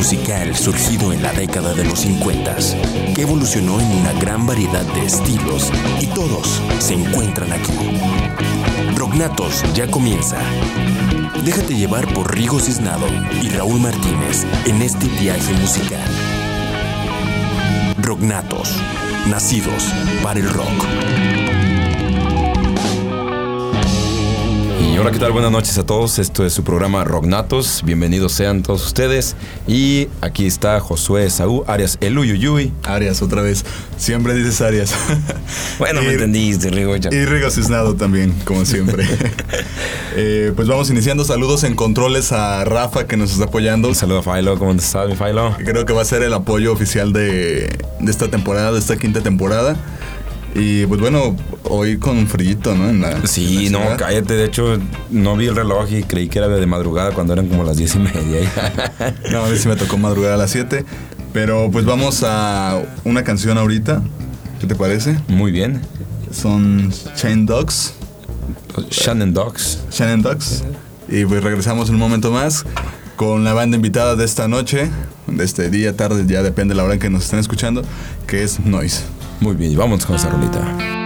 musical surgido en la década de los 50, que evolucionó en una gran variedad de estilos y todos se encuentran aquí. Rognatos ya comienza. Déjate llevar por Rigo Cisnado y Raúl Martínez en este viaje musical. Rognatos, nacidos para el rock. Hola, ¿qué tal? Buenas noches a todos. Esto es su programa Rognatos. Bienvenidos sean todos ustedes. Y aquí está Josué Saúl, Arias El Uyuyuy. Arias, otra vez. Siempre dices Arias. Bueno, me entendiste, Rigo. ya. Y Rigo Cisnado también, como siempre. Eh, pues vamos iniciando. Saludos en controles a Rafa que nos está apoyando. Un saludo a Philo. ¿Cómo estás, mi Philo? Creo que va a ser el apoyo oficial de, de esta temporada, de esta quinta temporada. Y pues bueno, hoy con un frillito, ¿no? En la, Sí, en la no, cállate. De hecho, no vi el reloj y creí que era de madrugada cuando eran como las diez y media. No, a mí sí me tocó madrugar a las 7. Pero pues vamos a una canción ahorita. ¿Qué te parece? Muy bien. Son Chain Dogs. Shannon Dogs. Shannon Dogs. Y pues regresamos en un momento más con la banda invitada de esta noche, de este día, tarde, ya depende de la hora en que nos estén escuchando, que es Noise. Muy bien, vamos con esta rolita.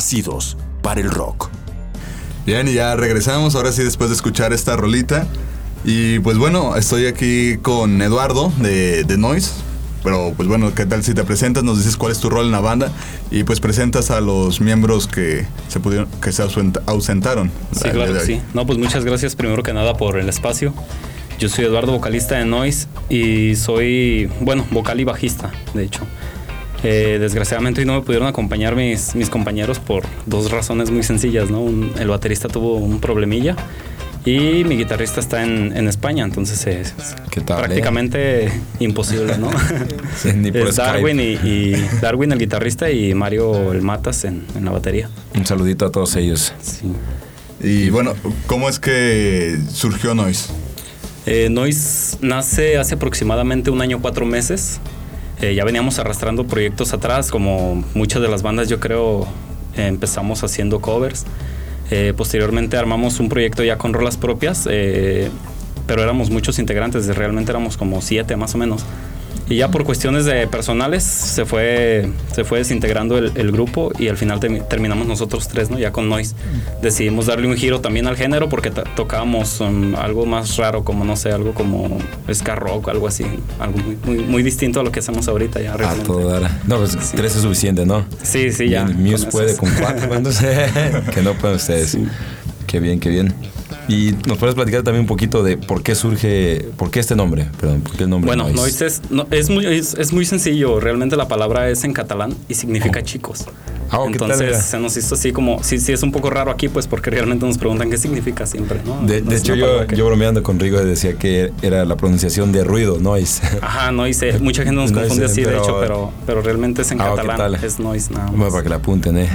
Nacidos para el rock. Bien, y ya regresamos, ahora sí, después de escuchar esta rolita. Y pues bueno, estoy aquí con Eduardo de, de Noise. Pero pues bueno, ¿qué tal si te presentas? Nos dices cuál es tu rol en la banda y pues presentas a los miembros que se pudieron, que se ausentaron. Sí, claro que sí. No, pues muchas gracias primero que nada por el espacio. Yo soy Eduardo, vocalista de Noise y soy, bueno, vocal y bajista, de hecho. Eh, desgraciadamente hoy no me pudieron acompañar mis, mis compañeros por dos razones muy sencillas, ¿no? el baterista tuvo un problemilla y mi guitarrista está en, en España, entonces es prácticamente imposible, ¿no? es Darwin y, Darwin el guitarrista y Mario el Matas en, en la batería. Un saludito a todos ellos. Sí. Y bueno, ¿cómo es que surgió Noise? Eh, Noise nace hace aproximadamente un año, cuatro meses. Eh, ya veníamos arrastrando proyectos atrás, como muchas de las bandas yo creo empezamos haciendo covers. Eh, posteriormente armamos un proyecto ya con rolas propias, eh, pero éramos muchos integrantes, realmente éramos como siete más o menos. Y ya por cuestiones de personales se fue, se fue desintegrando el, grupo y al final terminamos nosotros tres, ¿no? Ya con Noise. Decidimos darle un giro también al género porque tocábamos um, algo más raro, como no sé, algo como ska rock, algo así. Algo muy, muy, distinto a lo que hacemos ahorita ya. Ah, todo No, pues tres es suficiente, ¿no? Sí, sí, ya. Muse puede con cuatro, que no pueden ustedes. Qué bien, qué bien. Y nos puedes platicar también un poquito de por qué surge, por qué este nombre, perdón, por qué el nombre Bueno, Noise, es, es, muy, es, muy sencillo, realmente la palabra es en catalán y significa oh. chicos. Ah, Entonces se nos hizo así como, sí, sí es un poco raro aquí, pues porque realmente nos preguntan qué significa siempre, ¿no? De, hecho, yo, yo, bromeando con Rigo decía que era la pronunciación de ruido, noise. Ajá, noise. Mucha gente nos confunde así, de hecho, pero, pero realmente es en ah, catalán, es noise nada Bueno, para que la apunten, ¿eh?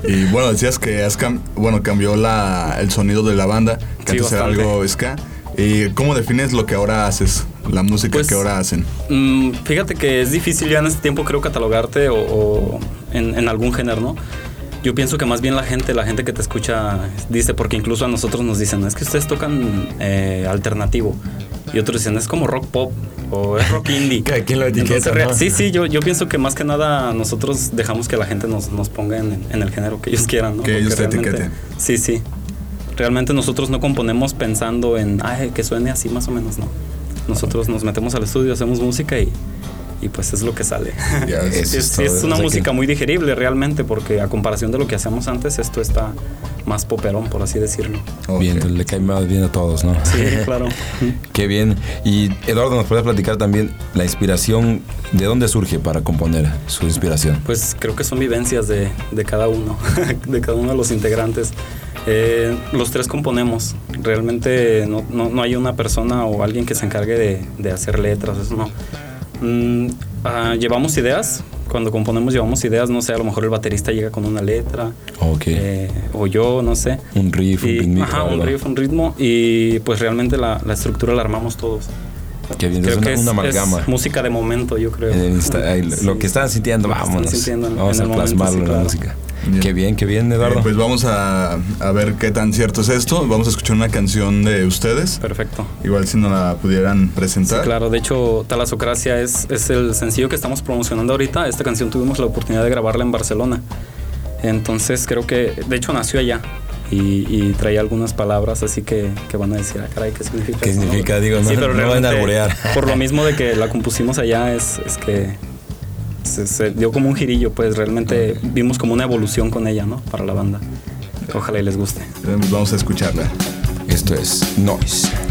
y bueno, decías que has bueno, cambió la, el sonido de la banda, que antes era algo ska. ¿Y cómo defines lo que ahora haces? La música pues, que ahora hacen. Mm, fíjate que es difícil ya en este tiempo creo catalogarte o, en, algún género, ¿no? Yo pienso que más bien la gente, la gente que te escucha dice, porque incluso a nosotros nos dicen, es que ustedes tocan eh, alternativo. Y otros dicen, es como rock pop o es rock indie. ¿Quién lo etiqueta? Sí, sí, yo, yo pienso que más que nada nosotros dejamos que la gente nos, nos ponga en, el género que ellos quieran, ¿no? Que ellos te etiqueten. Sí, sí. Realmente nosotros no componemos pensando en, ay, que suene así más o menos, ¿no? Nosotros nos metemos al estudio, hacemos música y, y pues es lo que sale. es, una música muy digerible realmente porque a comparación de lo que hacíamos antes, esto está más poperón, por así decirlo. Bien, le cae más bien a todos, ¿no? Sí, claro. Qué bien. Y Eduardo, ¿nos puedes platicar también la inspiración? ¿De dónde surge para componer su inspiración? Pues creo que son vivencias de, de cada uno, de cada uno de los integrantes. Eh, los tres componemos. Realmente no, no, hay una persona o alguien que se encargue de, de hacer letras, eso no. Mm, ah, llevamos ideas. Cuando componemos llevamos ideas, no sé, a lo mejor el baterista llega con una letra. Eh, o yo, no sé. Un riff, un ritmo. Ajá, un riff, un ritmo. Y pues realmente la, la estructura la armamos todos. Que bien, es una, una amalgama. Es música de momento, yo creo. Lo que están sintiendo, vámonos. vamos a plasmarlo en la música. Qué bien, qué bien, Eduardo. pues vamos a, a, ver qué tan cierto es esto. Vamos a escuchar una canción de ustedes. Perfecto. Igual si nos la pudieran presentar. Sí, claro, de hecho, Talasocracia es, es el sencillo que estamos promocionando ahorita. Esta canción tuvimos la oportunidad de grabarla en Barcelona. Entonces creo que, de hecho, nació allá. Y, y, traía algunas palabras así que, que, van a decir, ah, caray, ¿qué significa? ¿Qué significa? Digo, no, sí, pero no van a alborear. Por lo mismo de que la compusimos allá, es, es que se, dio como un girillo, pues realmente vimos como una evolución con ella, ¿no? Para la banda. Ojalá y les guste. Vamos a escucharla. Esto es Noise.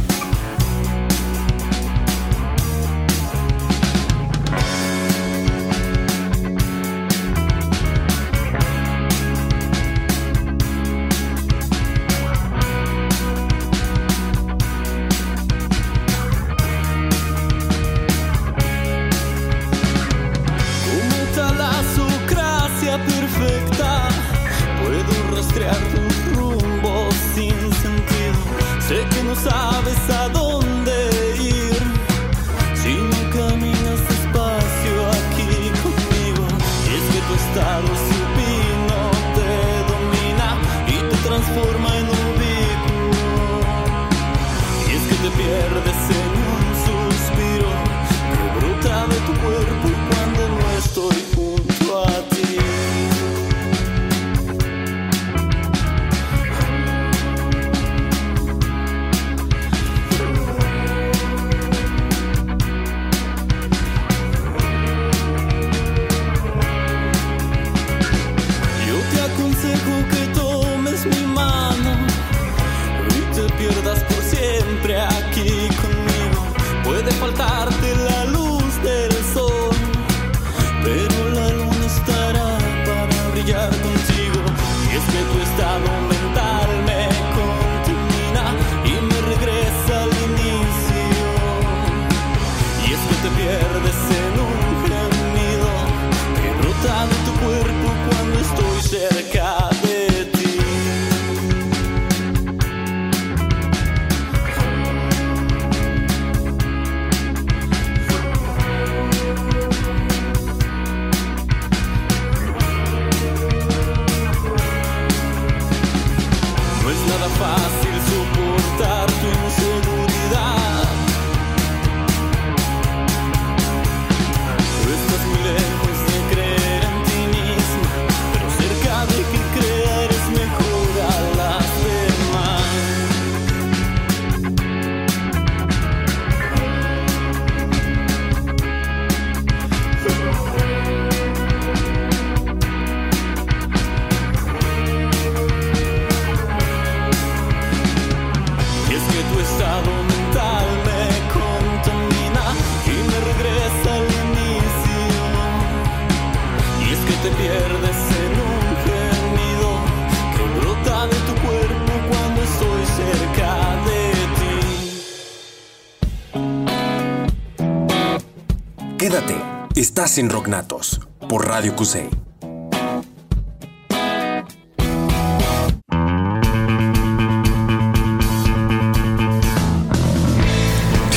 Estás en Rocknatos por Radio Cusey.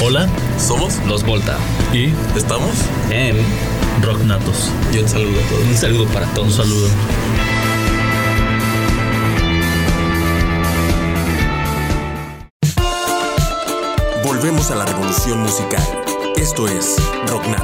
Hola, Somos los Volta y estamos en Rocknatos. y un saludo a todos. Un saludo para todos. Un saludo. Volvemos a la revolución musical. Esto es Rocknatos.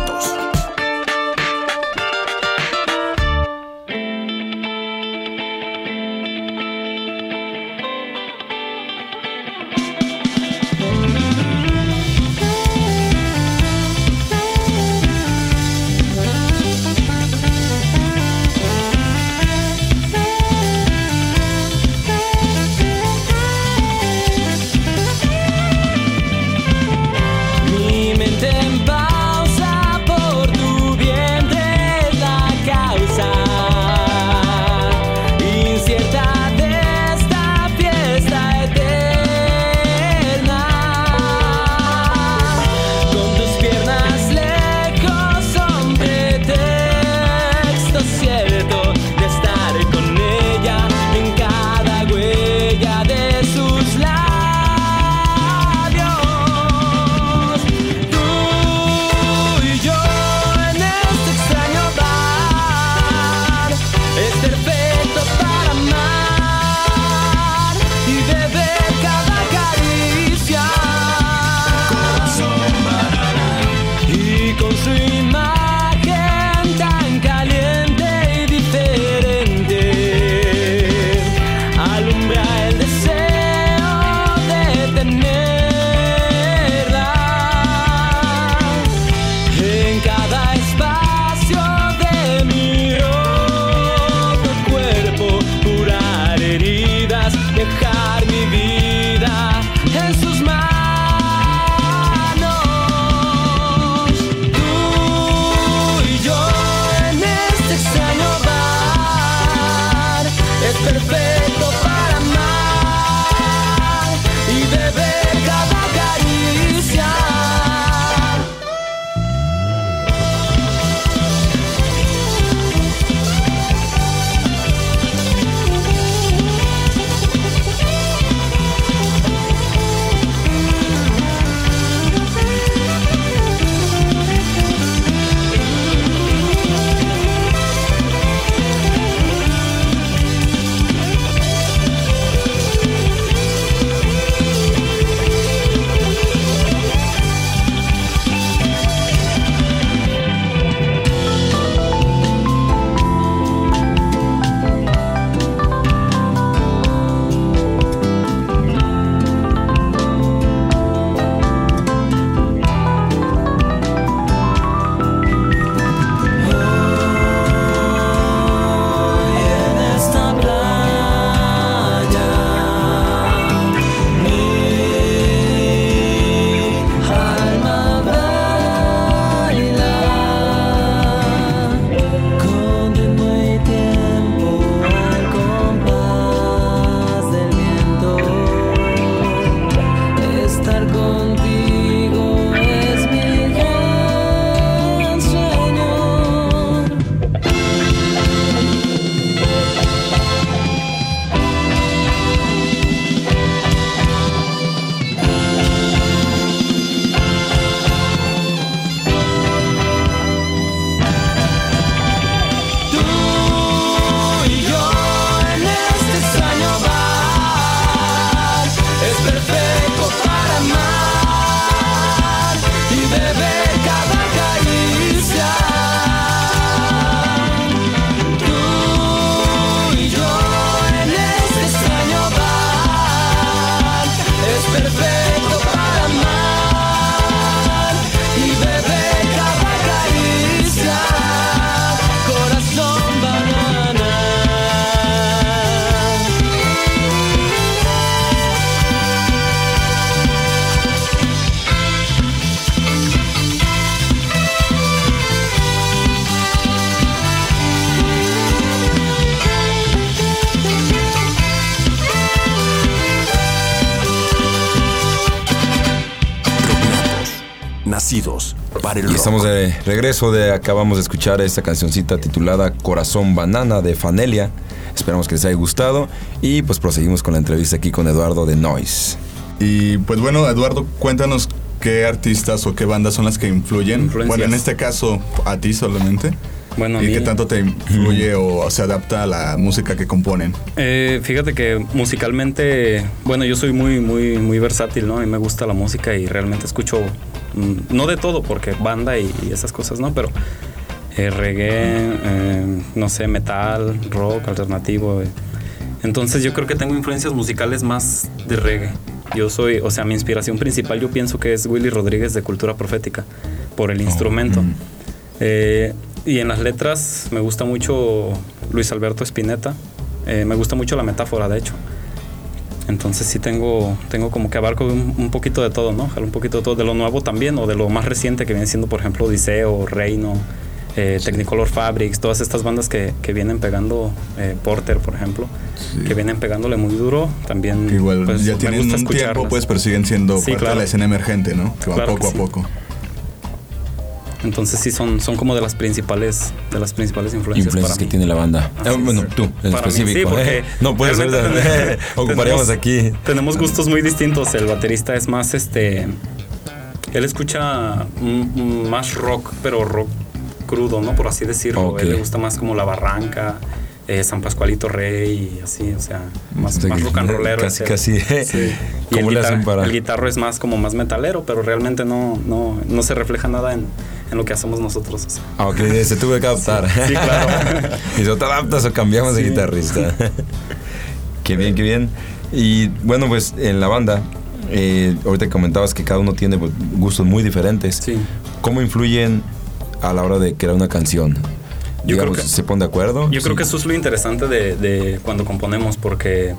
El Y rock. estamos de regreso de acabamos de escuchar esta cancioncita titulada Corazón Banana de Fanelia. Esperamos que les haya gustado y pues proseguimos con la entrevista aquí con Eduardo de Noise. Y pues bueno, Eduardo, cuéntanos qué artistas o qué bandas son las que influyen. Bueno, en este caso, a ti solamente. Bueno, a ¿Y mí- qué tanto te influye o se adapta a la música que componen? Eh, fíjate que musicalmente, bueno, yo soy muy, muy, muy versátil, ¿no? Y me gusta la música y realmente escucho, no de todo, porque banda y, y esas cosas, ¿no? Pero eh, reggae, eh, no sé, metal, rock, alternativo. eh. Entonces yo creo que tengo influencias musicales más de reggae. Yo soy, o sea, mi inspiración principal yo pienso que es Willy Rodríguez de Cultura Profética, por el instrumento. Eh, y en las letras me gusta mucho Luis Alberto Spinetta. Me gusta mucho la metáfora, de hecho. Entonces sí tengo, tengo como que abarco un, un poquito de todo, ¿no? Jalo un poquito de todo, de lo nuevo también, o de lo más reciente que viene siendo, por ejemplo, Odiseo, Reino, eh, Technicolor Fabrics, todas estas bandas que, que vienen pegando, eh, Porter, por ejemplo, que vienen pegándole muy duro, también Que igual pues, ya tienen un tiempo, pues, pero siguen siendo Sí, parte de la escena emergente, ¿no? Que va Claro poco que a poco. Entonces sí son, son como de las principales, de las principales influencias, Influencias para que mí. tiene la banda. Eh, bueno, tú en Para mí específico. sí, porque ¿eh? No puedes ser ocuparíamos tenemos- aquí. Tenemos gustos muy distintos. El baterista es más este. Él escucha más rock, pero rock crudo, ¿no? Por así decirlo. Él le gusta más como La Barranca, eh, San Pascualito Rey y así, o sea, más, O sea, más rock and rollero. Casi, casi. Sí. Y ¿Cómo el, le hacen para...? el guitarro es más como más metalero, pero realmente no, no, no se refleja nada en, en lo que hacemos nosotros. o sea. Ah, ok, se tuve que adaptar. Sí, claro. y si te adaptas o cambiamos de guitarrista. qué bien, qué bien. Y bueno, pues en la banda, eh, ahorita comentabas que cada uno tiene pues, gustos muy diferentes. Sí. ¿Cómo influyen a la hora de crear una canción? Yo creo que- ¿se ponen de acuerdo? Yo creo que eso es lo interesante de, de cuando componemos, porque,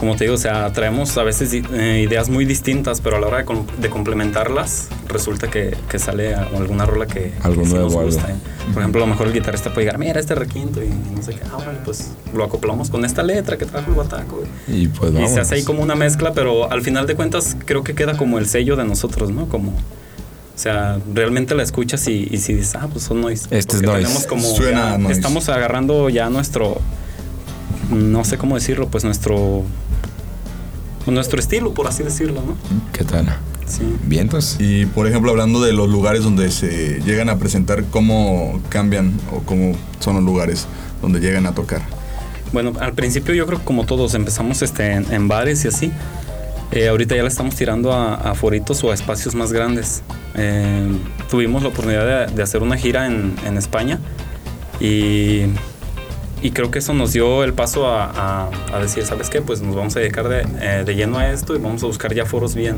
como te digo, o sea, traemos a veces eh, ideas muy distintas, pero a la hora de, com- de complementarlas, resulta que, que sale alguna rola que, Algo que sí nuevo, nos algo. gusta. ¿eh? Por ejemplo, a lo mejor el guitarrista puede llegar, mira este requinto, y no sé qué, ah, órale, pues lo acoplamos con esta letra que trajo el bataco. Y pues Y se hace ahí como una mezcla, pero al final de cuentas creo que queda como el sello de nosotros, ¿no? Como, o sea, realmente la escuchas y, y si dices, ah, pues son noise. Este es Porque noise. tenemos como Suena ya- noise. Estamos agarrando ya nuestro, no sé cómo decirlo, pues nuestro, nuestro estilo, por así decirlo, ¿no? ¿Qué tal? Sí. ¿Vientos? Y por ejemplo, hablando de los lugares donde se llegan a presentar, ¿cómo cambian o cómo son los lugares donde llegan a tocar? Bueno, al principio yo creo que como todos empezamos este, en, en bares y así. Eh, ahorita ya la estamos tirando a, a foritos o a espacios más grandes. Eh, tuvimos la oportunidad de, de hacer una gira en, en España y, y creo que eso nos dio el paso a, a- a decir, ¿sabes qué? Pues nos vamos a dedicar de, eh, de lleno a esto y vamos a buscar ya foros bien.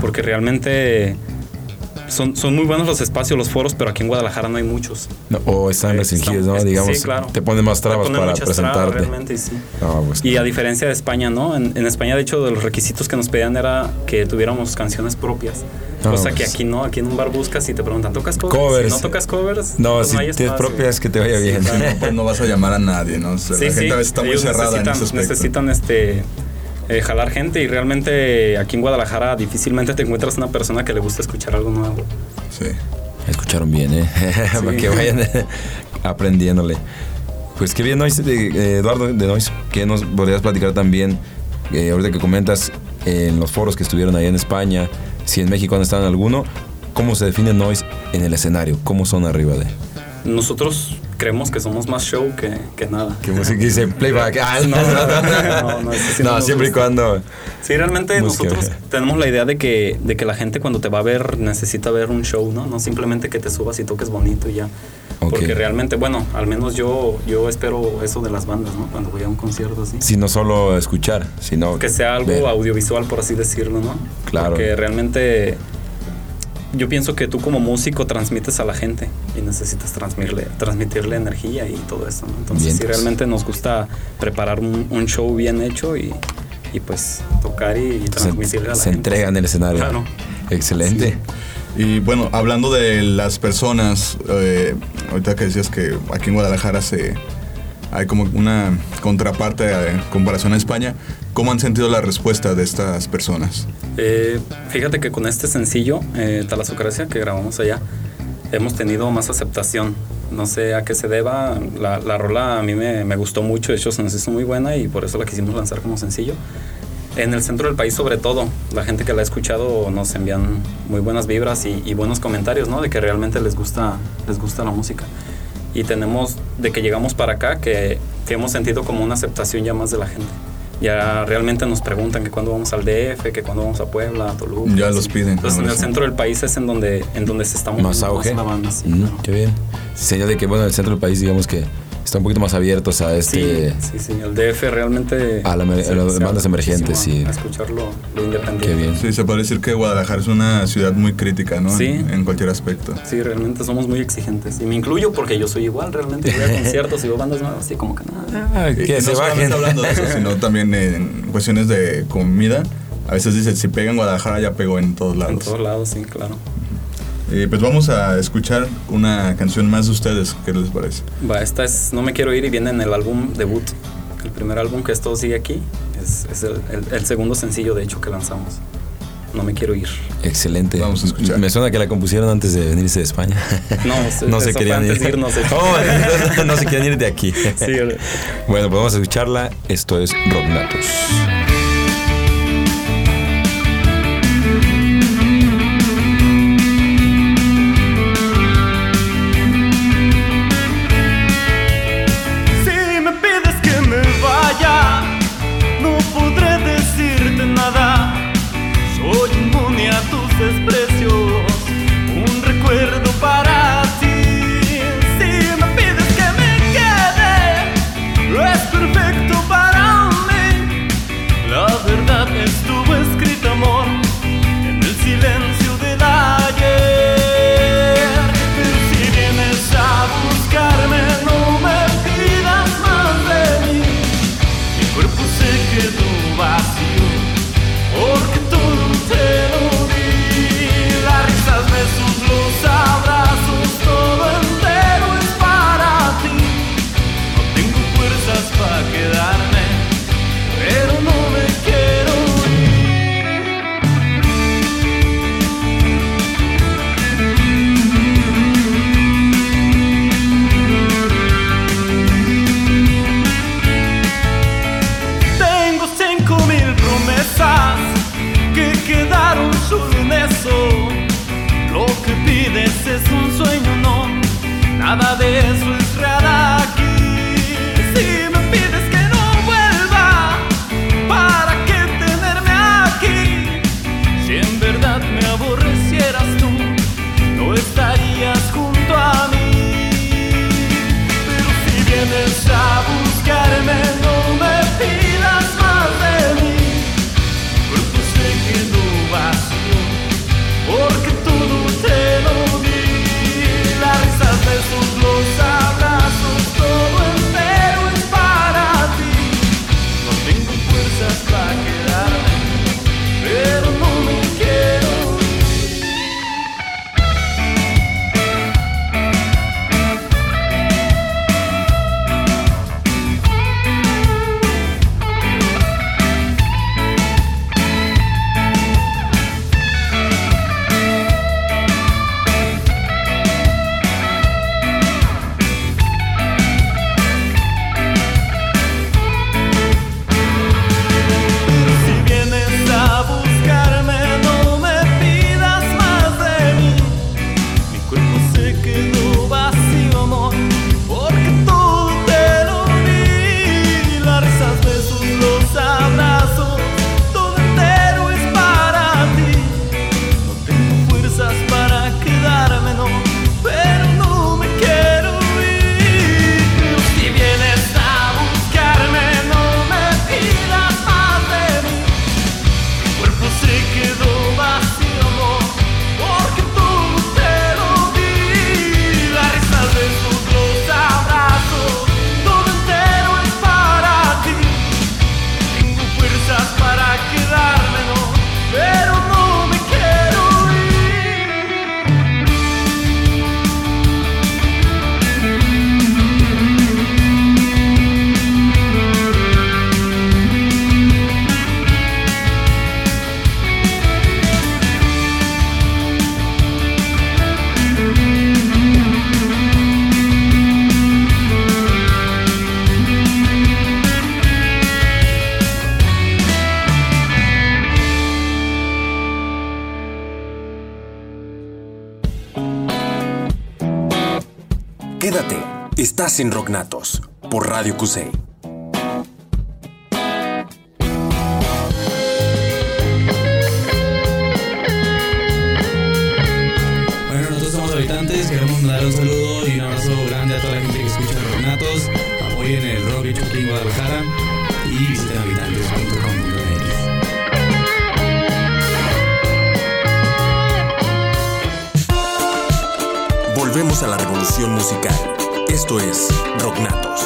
Porque realmente son, son muy buenos los espacios, los foros, pero aquí en Guadalajara no hay muchos. No, o están Eh, restringidos, estamos- ¿no? sí, Digamos, claro. te ponen más Te trabas ponen para muchas trabas, presentarte. realmente, y sí. No, pues, Y a diferencia de España, ¿no? En, en España, de hecho, de los requisitos que nos pedían era que tuviéramos canciones propias. No, Cosa que pues. aquí no, aquí en un bar buscas y te preguntan, ¿tocas covers? Covers. Si no tocas covers, no, pues si hay tienes espacio. propias, que te vaya bien. Claro, pues no vas a llamar a nadie, ¿no? O sea, Sí, la gente sí, a veces está muy cerrada en ese necesitan este, eh, jalar gente y realmente aquí en Guadalajara difícilmente te encuentras una persona que le gusta escuchar algo nuevo. Sí. Escucharon bien, ¿eh? Para que vayan aprendiéndole. Pues qué bien, Noise, de- eh, Eduardo de Noise, que nos podrías platicar también, eh, ahorita que comentas en los foros que estuvieron ahí en España, si en México han estado en alguno, ¿cómo se define Noise en el escenario? ¿Cómo son arriba de? Nosotros creemos que somos más show que, que nada. Que música dice playback. Ah, No, no, no, no, sí no siempre y cuando. Sí, realmente Música. nosotros tenemos la idea de que, de que la gente cuando te va a ver necesita ver un show, ¿no? No simplemente que te subas y toques bonito y ya. Ok. Porque realmente, bueno, al menos yo, yo espero eso de las bandas, ¿no? Cuando voy a un concierto así. Si no solo escuchar, sino. Que sea algo ver. audiovisual, por así decirlo, ¿no? Claro. Porque realmente yo pienso que tú como músico transmites a la gente y necesitas transmitirle, transmitirle energía y todo eso, ¿no? Entonces, sí, Vientos. realmente nos gusta preparar un, un show bien hecho y, y, pues tocar y, y transmitirle a se, la se gente. entrega en el escenario. Claro. Excelente. Y bueno, hablando de las personas, eh, ahorita que decías que aquí en Guadalajara se, hay como una contraparte en comparación a España. ¿Cómo han sentido la respuesta de estas personas? Eh, fíjate que con este sencillo, eh, Talasocracia, que grabamos allá, hemos tenido más aceptación. No sé a qué se deba. La, la rola a mí me, me, gustó mucho, de hecho se nos hizo muy buena y por eso la quisimos lanzar como sencillo. En el centro del país sobre todo, la gente que la ha escuchado nos envían muy buenas vibras y, y buenos comentarios, ¿no? De que realmente les gusta, les gusta la música. Y tenemos, de que llegamos para acá, que, que hemos sentido como una aceptación ya más de la gente ya realmente nos preguntan que cuándo vamos al DF, que cuándo vamos a Puebla, a Toluca. Ya los piden. Entonces en el centro del país es en donde, en donde se está más auge. Más la banda, sí, mm, Qué bien. Señal de que, bueno, el centro del país, digamos que está un poquito más abiertos a este... Sí, sí, sí. el DF realmente... A, la, se, a las bandas emergentes, sí. A escucharlo lo independiente. Qué bien. Sí, se puede decir que Guadalajara es una ciudad muy crítica, ¿no? Sí. En, en cualquier aspecto. Sí, realmente somos muy exigentes. Y me incluyo porque yo soy igual, realmente. Voy a conciertos y veo bandas nuevas y como que nada. Ah, Y que no se solamente bajen. hablando de eso, sino también en cuestiones de comida. A veces dice, si pega en Guadalajara, ya pegó en todos lados. En todos lados, sí, claro. Eh, pues vamos a escuchar una canción más de ustedes. ¿Qué les parece? Va, esta es No me quiero ir y viene en el álbum debut. El primer álbum que esto sigue aquí. Es, es el, el, el, segundo sencillo, de hecho, que lanzamos. No me quiero ir. Excelente. Vamos a escuchar. Me suena que la compusieron antes de venirse de España. No, no se querían ir. De irnos de oh, no se querían ir de aquí. Sí, bueno, pues vamos a escucharla. Esto es Rocknatos. Si estás en Rocknatos por Radio Cusey. Bueno, nosotros somos habitantes, queremos mandar un saludo y un abrazo grande a toda la gente que escucha Rocknatos. Apoyen el rock hecho aquí en Guadalajara y visiten habitantes.com.mx. Volvemos a la revolución musical. Esto es Rocknatos.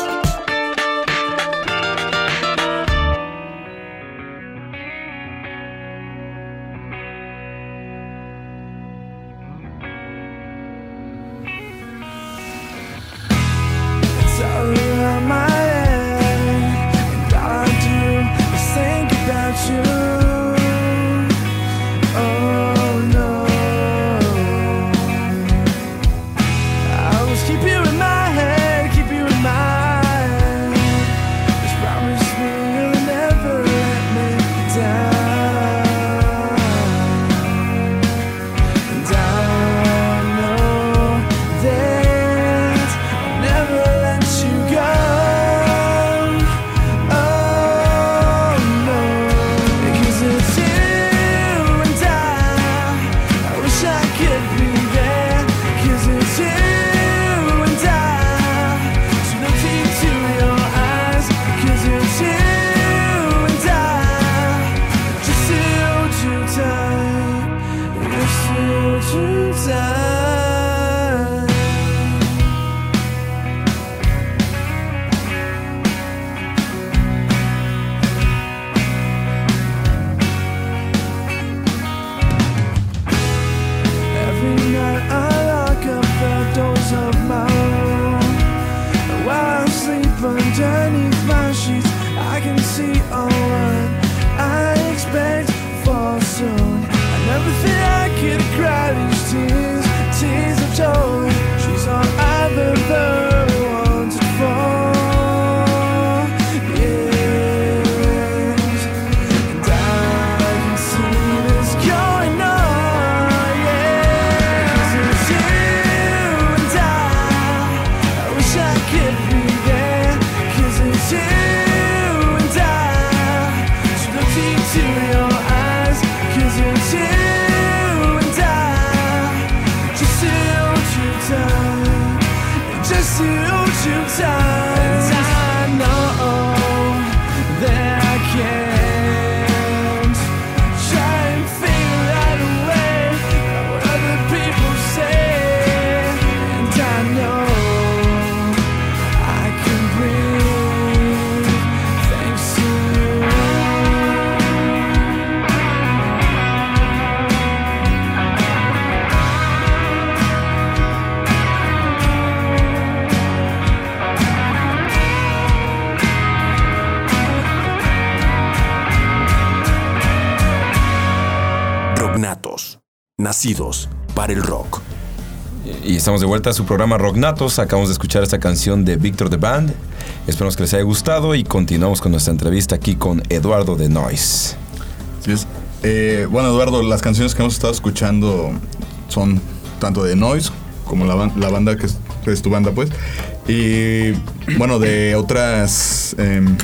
Nacidos para el rock. Y estamos de vuelta a su programa Rocknatos. Acabamos de escuchar esta canción de Victor the Band. Esperamos que les haya gustado y continuamos con nuestra entrevista aquí con Eduardo de Noise. Así es. Eh, bueno, Eduardo, las canciones que hemos estado escuchando son tanto de Noise como la, ban- la banda que es, que es tu banda, pues. Y bueno, de otras, em,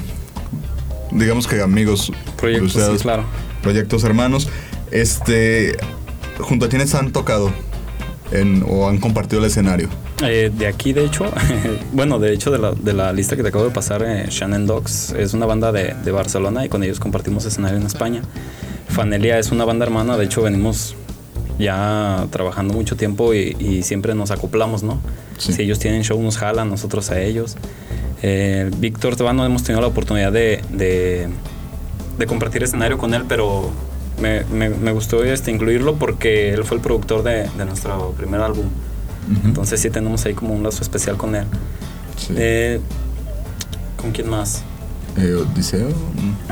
digamos que amigos. Proyectos, sí, claro. Proyectos hermanos. Este, junto a quienes han tocado en, o han compartido el escenario. Eh, de aquí, de hecho, bueno, de hecho, de la, de la lista que te acabo de pasar, eh, Shannon Dogs es una banda de, de Barcelona y con ellos compartimos escenario en España. Fanelia es una banda hermana, de hecho, venimos ya trabajando mucho tiempo y, y siempre nos acoplamos, ¿no? Sí. Si ellos tienen show, nos jalan, nosotros a ellos. Eh, Víctor Tebano hemos tenido la oportunidad de, de, de compartir escenario con él, pero me, me- me gustó este, incluirlo porque él fue el productor de, de nuestro primer álbum. Entonces sí tenemos ahí como un lazo especial con él. Sí. Eh, ¿Con quién más? Eh, Odiseo.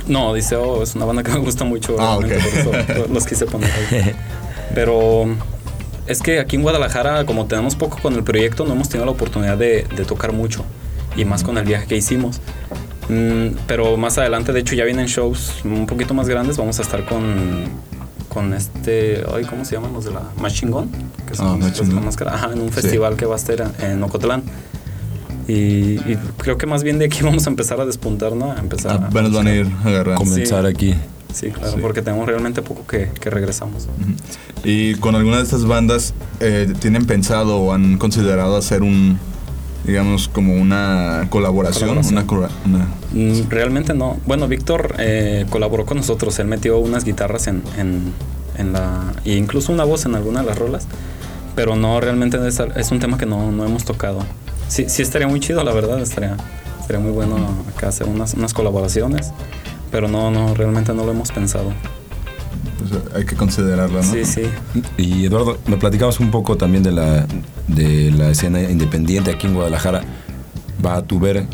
No, Odiseo es una banda que me gusta mucho. Ah, por eso los quise poner ahí. Pero es que aquí en Guadalajara, como tenemos poco con el proyecto, no hemos tenido la oportunidad de, de tocar mucho. Y más con el viaje que hicimos. Mm, pero más adelante, de hecho, ya vienen shows un poquito más grandes. Vamos a estar con, con este. Ay, ¿Cómo se llaman los de la Machine Gun? Que Ah, los de Machine la Gun. máscara. Ajá, en un Sí. festival que va a estar en Ocotlán. Y, y creo que más bien de aquí vamos a empezar a despuntar, ¿no? A empezar a- Apenas van a ir agarrando. Comenzar Sí. aquí. Sí, claro, Sí. porque tenemos realmente poco que, que regresamos. Y con alguna de estas bandas, eh, ¿tienen pensado o han considerado hacer un, digamos, como una colaboración? Una, una- Mm, Realmente no. Bueno, Víctor eh, colaboró con nosotros. Él metió unas guitarras en, en, en la. e incluso una voz en alguna de las rolas. Pero no, realmente es, es un tema que no, no hemos tocado. Sí, sí estaría muy chido, la verdad. Estaría, estaría muy bueno acá hacer unas, unas colaboraciones. Pero no, no, realmente no lo hemos pensado. Pues, hay que considerarla, ¿no? Sí, sí. Y Eduardo, me platicamos un poco también de la, de la escena independiente aquí en Guadalajara. Va a tu ver,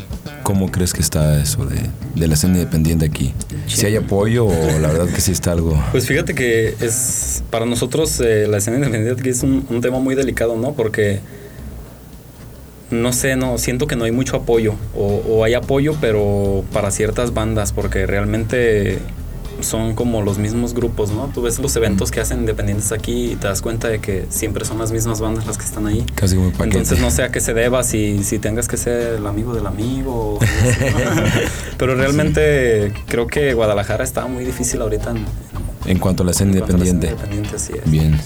¿cómo crees que está eso de, de la escena independiente aquí? ¿Si hay apoyo o la verdad que sí está algo? Pues fíjate que es para nosotros eh, la escena independiente aquí es un, un tema muy delicado, ¿no? Porque no sé, no siento que no hay mucho apoyo o, o hay apoyo, pero para ciertas bandas, porque realmente son como los mismos grupos, ¿no? Tú ves los eventos que hacen independientes aquí y te das cuenta de que siempre son las mismas bandas las que están ahí. Casi como paquete. Entonces no sé a qué se deba, si, si tengas que ser el amigo del amigo. o. Pero realmente creo que Guadalajara está muy difícil ahorita en, En cuanto a la escena en cuanto a la escena independiente. independiente, así es. Bien.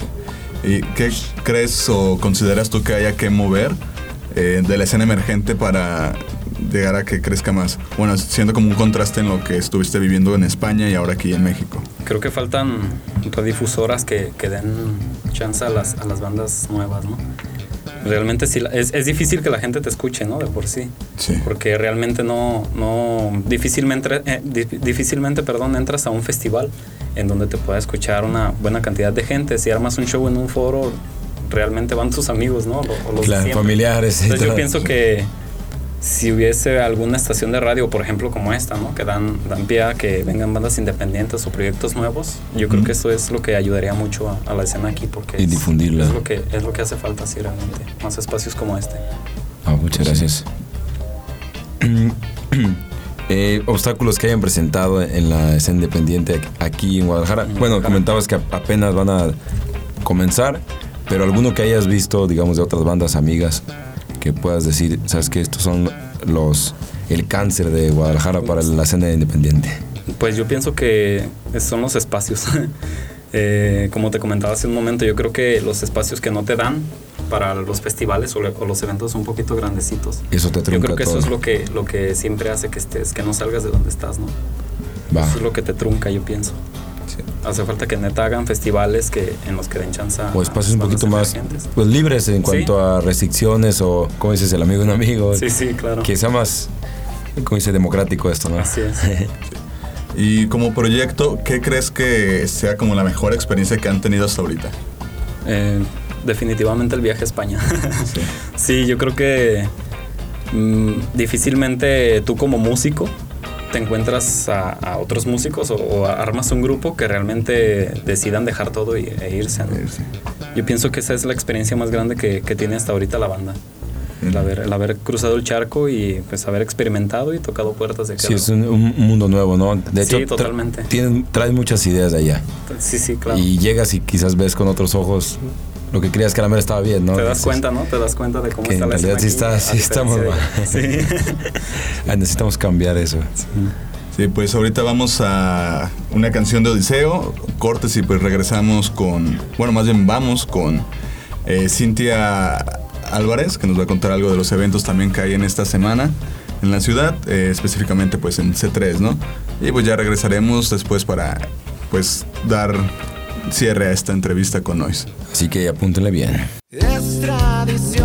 ¿Y qué crees o consideras tú que haya que mover eh, de la escena emergente para llegar a que crezca más? Bueno, siendo como un contraste en lo que estuviste viviendo en España y ahora aquí en México. Creo que faltan radiodifusoras que, que den chance a las, a las bandas nuevas, ¿no? Realmente sí, la- es, es difícil que la gente te escuche, ¿no? De por sí. Sí. Porque realmente no, no difícilmente, eh, di- difícilmente, perdón, entras a un festival en donde te pueda escuchar una buena cantidad de gente. Si armas un show en un foro, realmente van tus amigos, ¿no? O, o los Claro, familiares y Entonces yo todo. pienso que si hubiese alguna estación de radio, por ejemplo, como esta, ¿no? Que dan, dan pie a que vengan bandas independientes o proyectos nuevos, yo creo que eso es lo que ayudaría mucho a, a la escena aquí porque Y es- difundirla. Es lo que es lo que hace falta, sí, realmente. Más espacios como este. Ah, muchas gracias. Eh, obstáculos que hayan presentado en la escena independiente aquí en Guadalajara. Bueno, comentabas que apenas van a comenzar, pero alguno que hayas visto, digamos, de otras bandas amigas, que puedas decir, sabes que estos son los el cáncer de Guadalajara para la escena independiente. Pues yo pienso que son los espacios. Eh, como te comentaba hace un momento, yo creo que los espacios que no te dan para los festivales o, le- o los eventos un poquito grandecitos. Eso te Yo trunca creo que todo. eso es lo que, lo que siempre hace que estés, que no salgas de donde estás, ¿no? Va. Eso es lo que te trunca, yo pienso. Hace falta que neta hagan festivales que en los que den chance a O espacios un a poquito más pues, libres en Sí. cuanto a restricciones o, como dices, el amigo de un amigo. Sí, sí, claro. Que sea más, como dice, democrático esto, ¿no? Así es. Y como proyecto, ¿qué crees que sea como la mejor experiencia que han tenido hasta ahorita? Eh, definitivamente el viaje a España. sí. yo creo que mm, difícilmente tú como músico te encuentras a, a otros músicos o, o armas un grupo que realmente decidan dejar todo y, e irse. ¿no? Yo pienso que esa es la experiencia más grande que, que tiene hasta ahorita la banda. El haber, el haber cruzado el charco y pues haber experimentado y tocado puertas de Sí, cada es un, un mundo nuevo, ¿no? De Sí, hecho, tra- totalmente. tienen- traes muchas ideas de allá. Sí, sí, claro. Y llegas y quizás ves con otros ojos lo que creías que a la mera estaba bien, ¿no? Te das Dices, cuenta, ¿no? Te das cuenta de cómo Que está en la realidad sí está, sí estamos mal. Sí. Ah, necesitamos cambiar eso. Sí, pues ahorita vamos a una canción de Odiseo, cortes y pues regresamos con, bueno, más bien vamos con eh, Cintia Álvarez, que nos va a contar algo de los eventos también que hay en esta semana en la ciudad, eh, específicamente pues en C3, ¿no? Y pues ya regresaremos después para pues dar cierre a esta entrevista con Noise. Así que apúntenle bien. Es tradición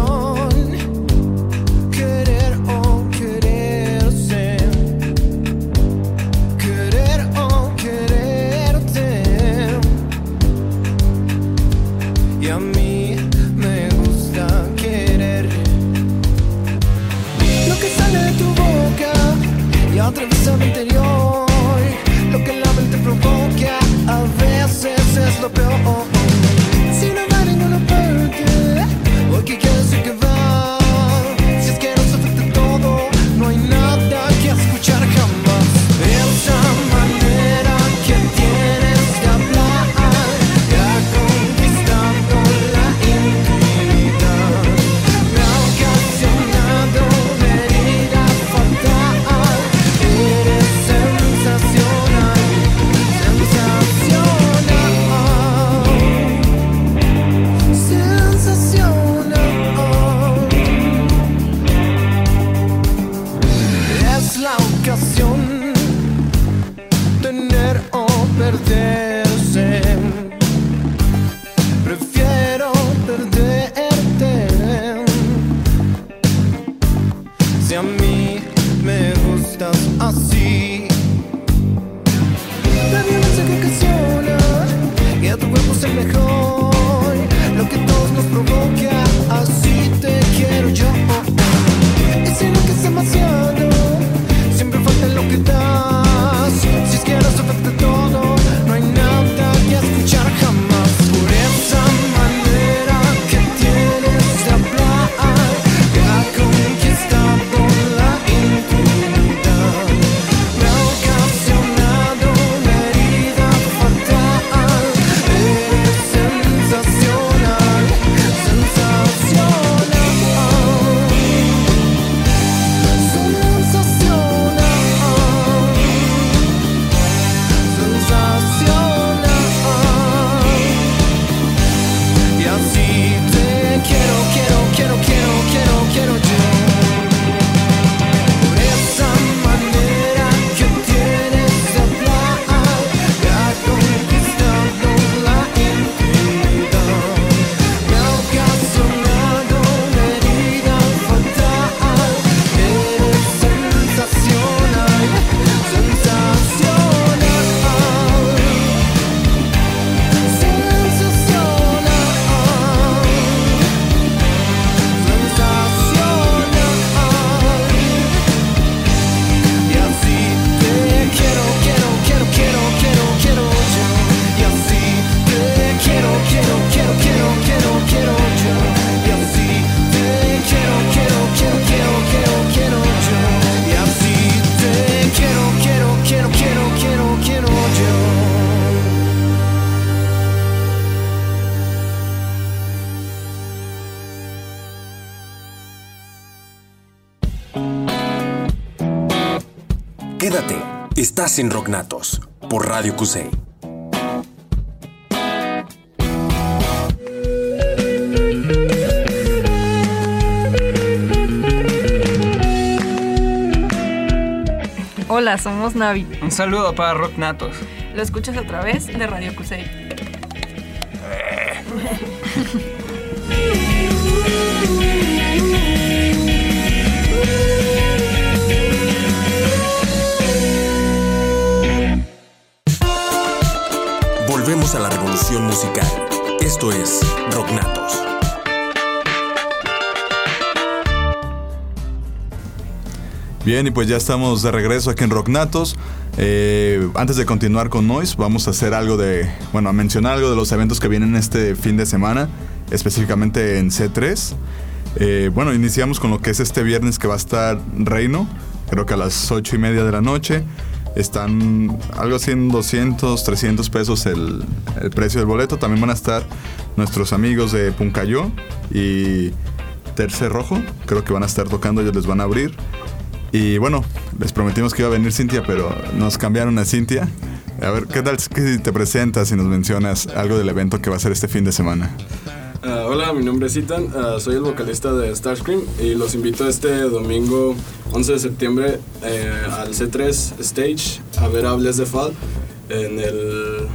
estás en Rocknatos por Radio QC. Hola, somos Navi. Un saludo para Rock Natos. Lo escuchas a través de Radio Cusey. Musical. Esto es. Bien, y pues ya estamos de regreso aquí en Rocknatos. Eh, antes de continuar con Noise, vamos a hacer algo de, bueno, a mencionar algo de los eventos que vienen este fin de semana, específicamente en C3. Eh, bueno, iniciamos con lo que es este viernes que va a estar Reino, creo que a las 8 y media de la noche. Están algo así en 200, 300 pesos el, el precio del boleto. También van a estar nuestros amigos de Puncayo y Tercer Rojo. Creo que van a estar tocando, ellos les van a abrir. Y bueno, les prometimos que iba a venir Cintia, pero nos cambiaron a Cintia. A ver, ¿qué tal si te presentas y nos mencionas algo del evento que va a ser este fin de semana? Ah, hola, mi nombre es Ethan, ah, soy el vocalista de Starscream y los invito este domingo 11 de septiembre eh, al C3 Stage a ver a Bless the Fall en el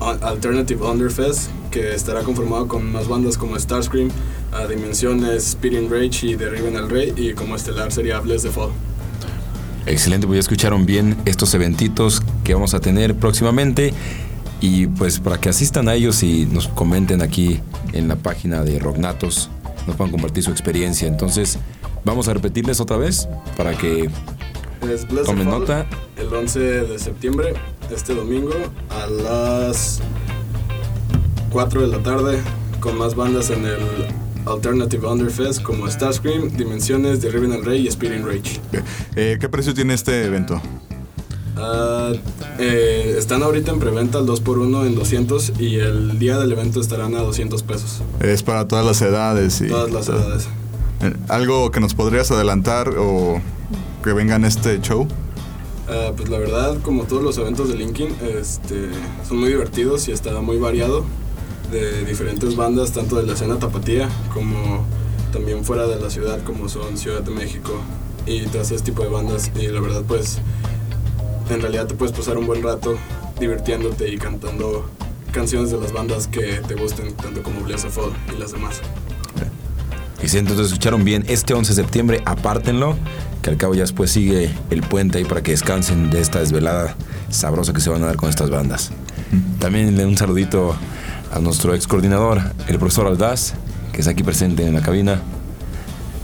Al- Alternative Underfest que estará conformado con más bandas como Starscream, a Dimensiones, Speeding Rage y Derriben al Rey y como estelar sería Bless the Fall. Excelente, pues ya escucharon bien estos eventitos que vamos a tener próximamente. Y pues para que asistan a ellos y nos comenten aquí en la página de Rocknatos, nos puedan compartir su experiencia. Entonces, vamos a repetirles otra vez para que Es the tomen Fall nota. el 11 de septiembre, este domingo, a las 4 de la tarde, con más bandas en el Alternative Underfest como Starscream, Dimensiones, Derriben al Rey y Speeding Rage. Eh, ¿Qué precio tiene este evento? Ah, eh, están ahorita en preventa al 2x1 en 200 y el día del evento estarán a 200 pesos. Es para todas las edades y Todas las edades. Eh, algo que nos podrías adelantar o que venga en este show. Ah, pues la verdad, como todos los eventos de Linkin, este, son muy divertidos y está muy variado de diferentes bandas, tanto de la escena tapatía como también fuera de la ciudad, como son Ciudad de México y todo ese tipo de bandas. Y la verdad, pues, en realidad te puedes pasar un buen rato divirtiéndote y cantando canciones de las bandas que te gusten, tanto como the Fall y las demás. Y si entonces escucharon bien, este 11 de septiembre, apártenlo, que al cabo ya después sigue el puente ahí para que descansen de esta desvelada sabrosa que se van a dar con estas bandas. También un saludito a nuestro ex coordinador, el profesor Aldaz, que está aquí presente en la cabina.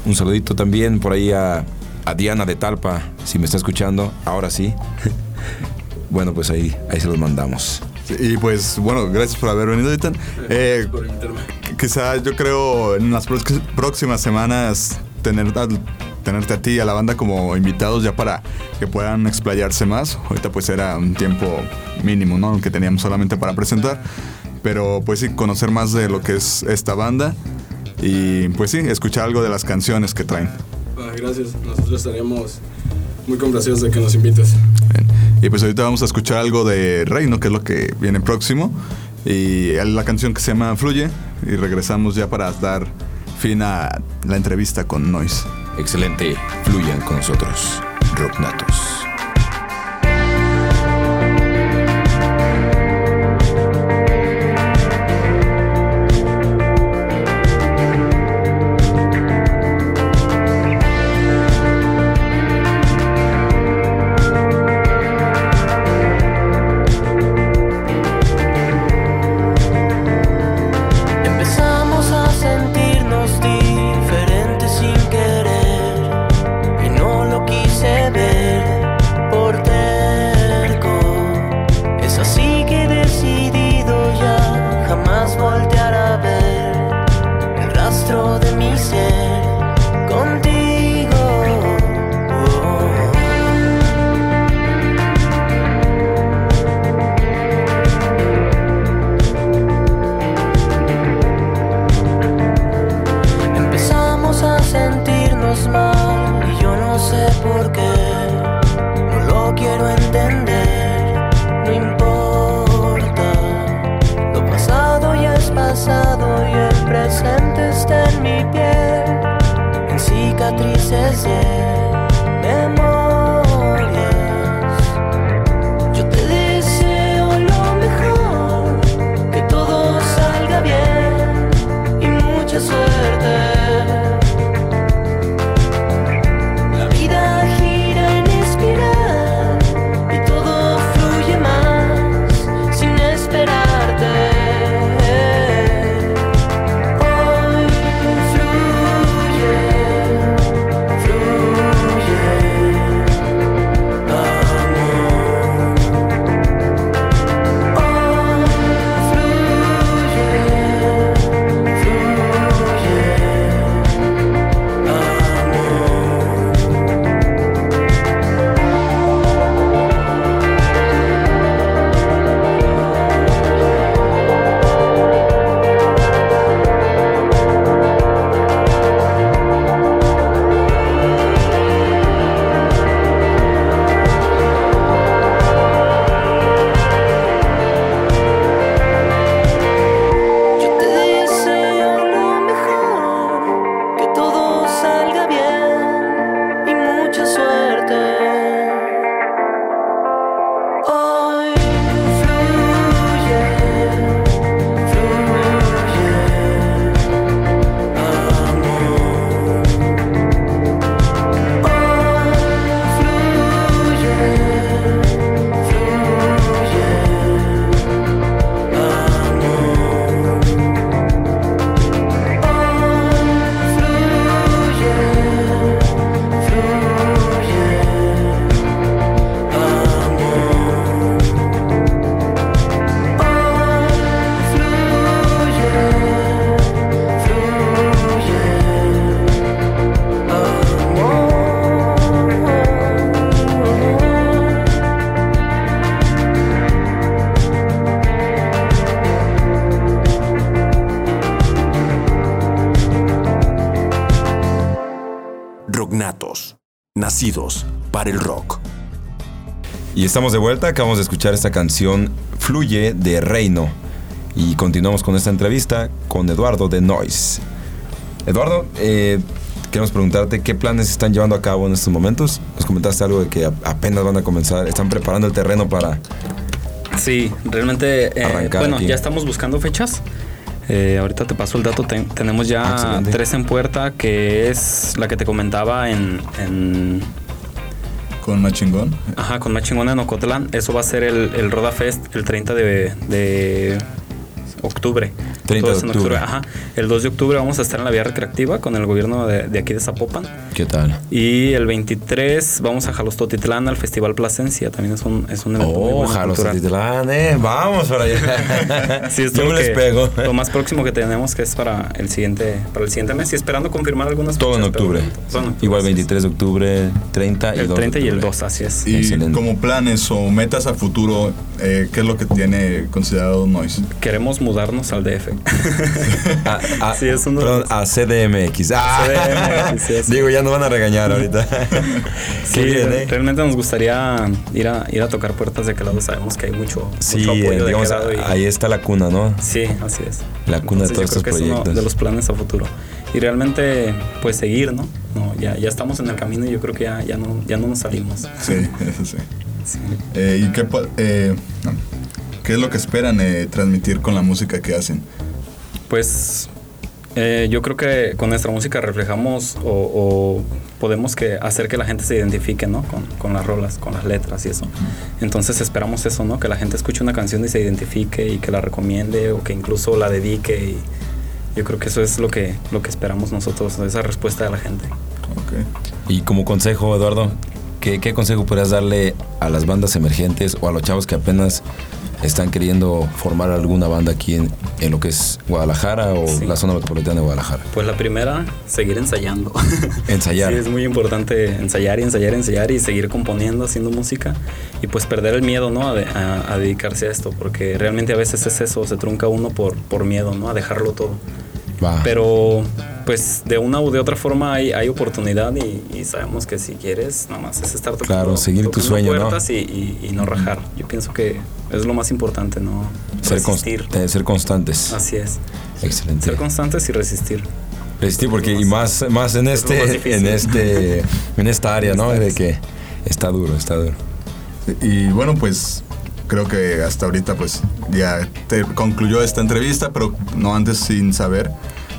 Un saludito también por ahí a, a Diana de Talpa, si me está escuchando, ahora sí. bueno, pues ahí, ahí se los mandamos. Y pues bueno, gracias por haber venido, Ethan. Eh, por invitarme. quizá yo creo en las próximas semanas tener a- tenerte a ti y a la banda como invitados ya para que puedan explayarse más. Ahorita pues era un tiempo mínimo, ¿no? Que teníamos solamente para presentar. Pero pues sí, conocer más de lo que es esta banda y pues sí, escuchar algo de las canciones que traen. Gracias, nosotros estaríamos muy complacidos de que nos invites. Bien. Y pues ahorita vamos a escuchar algo de Reino, que es lo que viene próximo. Y la canción que se llama Fluye. Y regresamos ya para dar fin a la entrevista con Noise. Excelente, fluyan con nosotros, Rocknatos. says it. Estamos de vuelta, acabamos de escuchar esta canción Fluye de Reino. Y continuamos con esta entrevista con Eduardo de Noise. Eduardo, eh, queremos preguntarte qué planes están llevando a cabo en estos momentos. Nos comentaste algo de que apenas van a comenzar, están preparando el terreno para... Sí, realmente, eh, bueno, aquí. ya estamos buscando fechas. Eh, ahorita te paso el dato. Ten- tenemos ya Excelente. tres en puerta, que es la que te comentaba en, en Con Machingón. Ajá, con más chingona en Ocotlán. Eso va a ser el, el Roda Fest el 30 de, de octubre. 30 Todo de en octubre. Ajá. El 2 de octubre vamos a estar en la vía recreativa con el gobierno de, de aquí de Zapopan. ¿Qué tal? Y el 23 vamos a Jalostotitlán al Festival Plasencia. También es un, es un evento muy Oh, bueno Jalos cultural. Titlán, eh, vamos para allá. Sí, es Yo lo, me les que- pego. lo más próximo que tenemos que es para el siguiente, para el siguiente mes y esperando confirmar algunas Todo en fechas, octubre. todo en octubre, Igual así es. 23 de octubre, 30 y El 2 de 30 y el octubre. 2, así es. Y Excelente. como planes o metas a futuro, eh, ¿qué es lo que tiene considerado Noise? Queremos mudarnos al DF. A, a- Sí, es uno de perdón, los- a CDMX. Ah. CDMX, sí, sí. Digo, ya nos van a regañar ahorita. Sí, bien, ¿eh? realmente nos gustaría ir a, ir a tocar puertas de aquel lado. Sabemos que hay mucho, Sí, mucho apoyo de digamos, lado. y- ahí está la cuna, ¿no? Sí, así es. La cuna de todos yo estos es uno proyectos. de los planes a futuro. Y realmente, pues seguir, ¿no? no ya, ya estamos en el camino y yo creo que ya, ya, no, ya no nos salimos. Sí, eso sí. Eh, ¿Y qué, eh, qué es lo que esperan eh, transmitir con la música que hacen? Pues eh, yo creo que con nuestra música reflejamos o, o podemos que hacer que la gente se identifique, ¿no? Con, con las rolas, con las letras y eso. Entonces esperamos eso, ¿no? Que la gente escuche una canción y se identifique y que la recomiende o que incluso la dedique. Y yo creo que eso es lo que, lo que esperamos nosotros, esa respuesta de la gente. Y como consejo, Eduardo, ¿qué, qué consejo podrías darle a las bandas emergentes o a los chavos que apenas están queriendo formar alguna banda aquí en, en lo que es Guadalajara o Sí. la zona metropolitana de Guadalajara? Pues la primera, seguir ensayando. Ensayar. Sí, es muy importante ensayar y ensayar y ensayar y seguir componiendo, haciendo música y pues perder el miedo, ¿no? A, de- a- a dedicarse a esto, porque realmente a veces es eso, se trunca uno por, por miedo, ¿no? A dejarlo todo. Va. Pero pues de una u de otra forma hay, hay oportunidad y, y sabemos que si quieres, nada más es estar tocando, Claro, seguir tu sueño, ¿no? puertas y, y- y no rajar. Yo pienso que es lo más importante, ¿no? ser, Resistir. eh, ser constantes. Así es. Excelente. Ser constantes y resistir. Sí, porque y más, más en más este, difícil. en este, en esta área, ¿no? De que está duro, está duro. Y bueno, pues creo que hasta ahorita pues ya te concluyó esta entrevista, pero no antes sin saber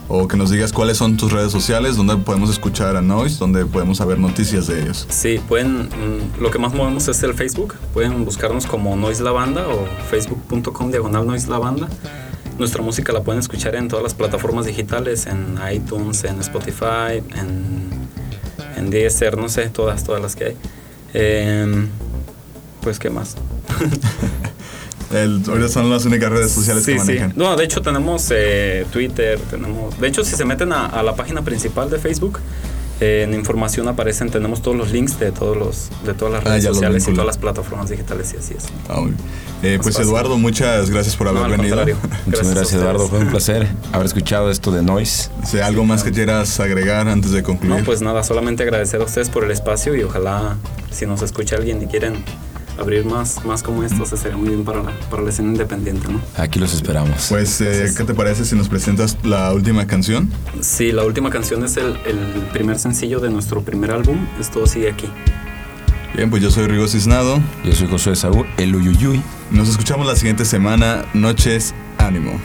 o que nos digas cuáles son tus redes sociales, donde podemos escuchar a Noise, donde podemos saber noticias de ellos. Sí, pueden, mm, lo que más movemos es el Facebook. Pueden buscarnos como Noise La Banda o facebook.com diagonal Noise La Banda. Nuestra música la pueden escuchar en todas las plataformas digitales, en iTunes, en Spotify, en, en Deezer, no sé, todas, todas las que hay. Em, pues, ¿qué más? El, ahorita son las únicas redes sociales Sí, que sí. manejan. No, de hecho tenemos eh, Twitter, tenemos... De hecho, si se meten a, a la página principal de Facebook, eh, en información aparecen, tenemos todos los links de todos los de todas las Ah, redes lo sociales y todas las plataformas digitales y así es. Ah, muy bien. Eh, pues fácil. Eduardo, muchas gracias por haber No, venido. Muchas Gracias gracias. Eduardo. Fue un placer haber escuchado esto de Noise. Si algo más que quieras agregar antes de concluir. No, pues nada, solamente agradecer a ustedes por el espacio y ojalá si nos escucha alguien y quieren abrir más, más como esto, se sería muy bien para la, para la escena independiente, ¿no? Aquí los esperamos. Pues, eh, ¿qué te parece si nos presentas la última canción? Sí, la última canción es el, el primer sencillo de nuestro primer álbum, Esto sigue aquí. Bien, pues yo soy Rigo Cisnado. Yo soy Josué Saúl, el Uyuyuy. Nos escuchamos la siguiente semana. Noches, ánimo.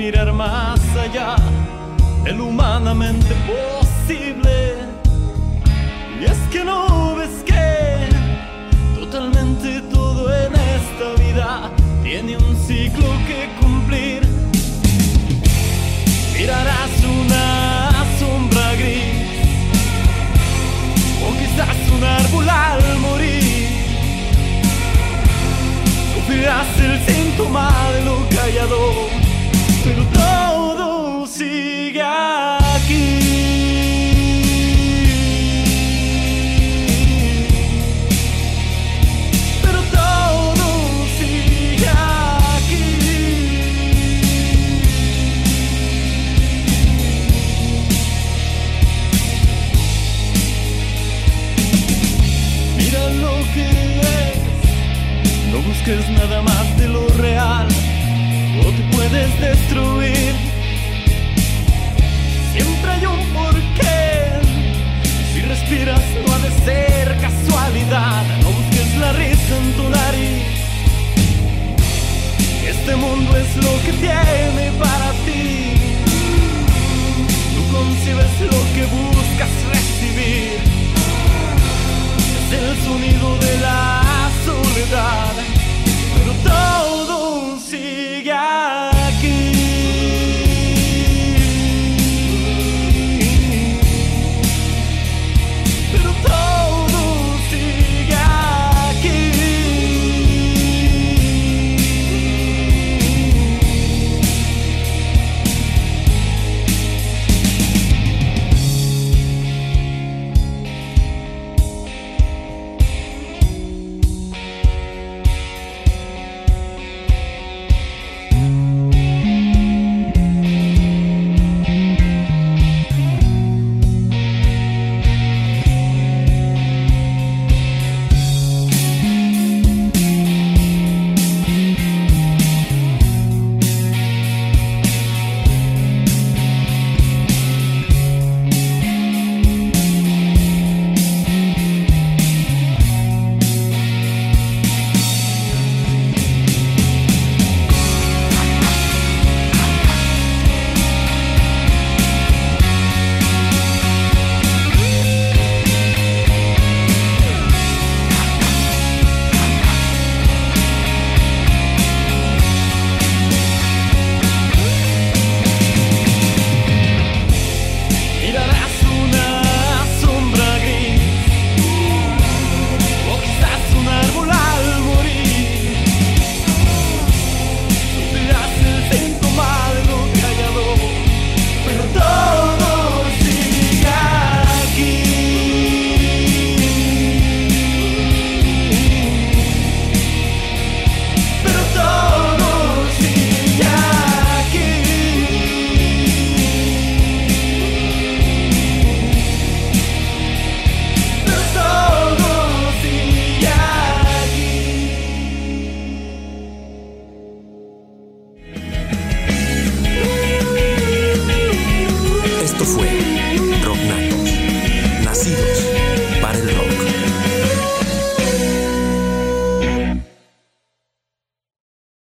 Mirar más allá de lo humanamente posible. Y es que no tiene para ti. Tú concibes lo que buscas recibir. Es el sonido de la soledad,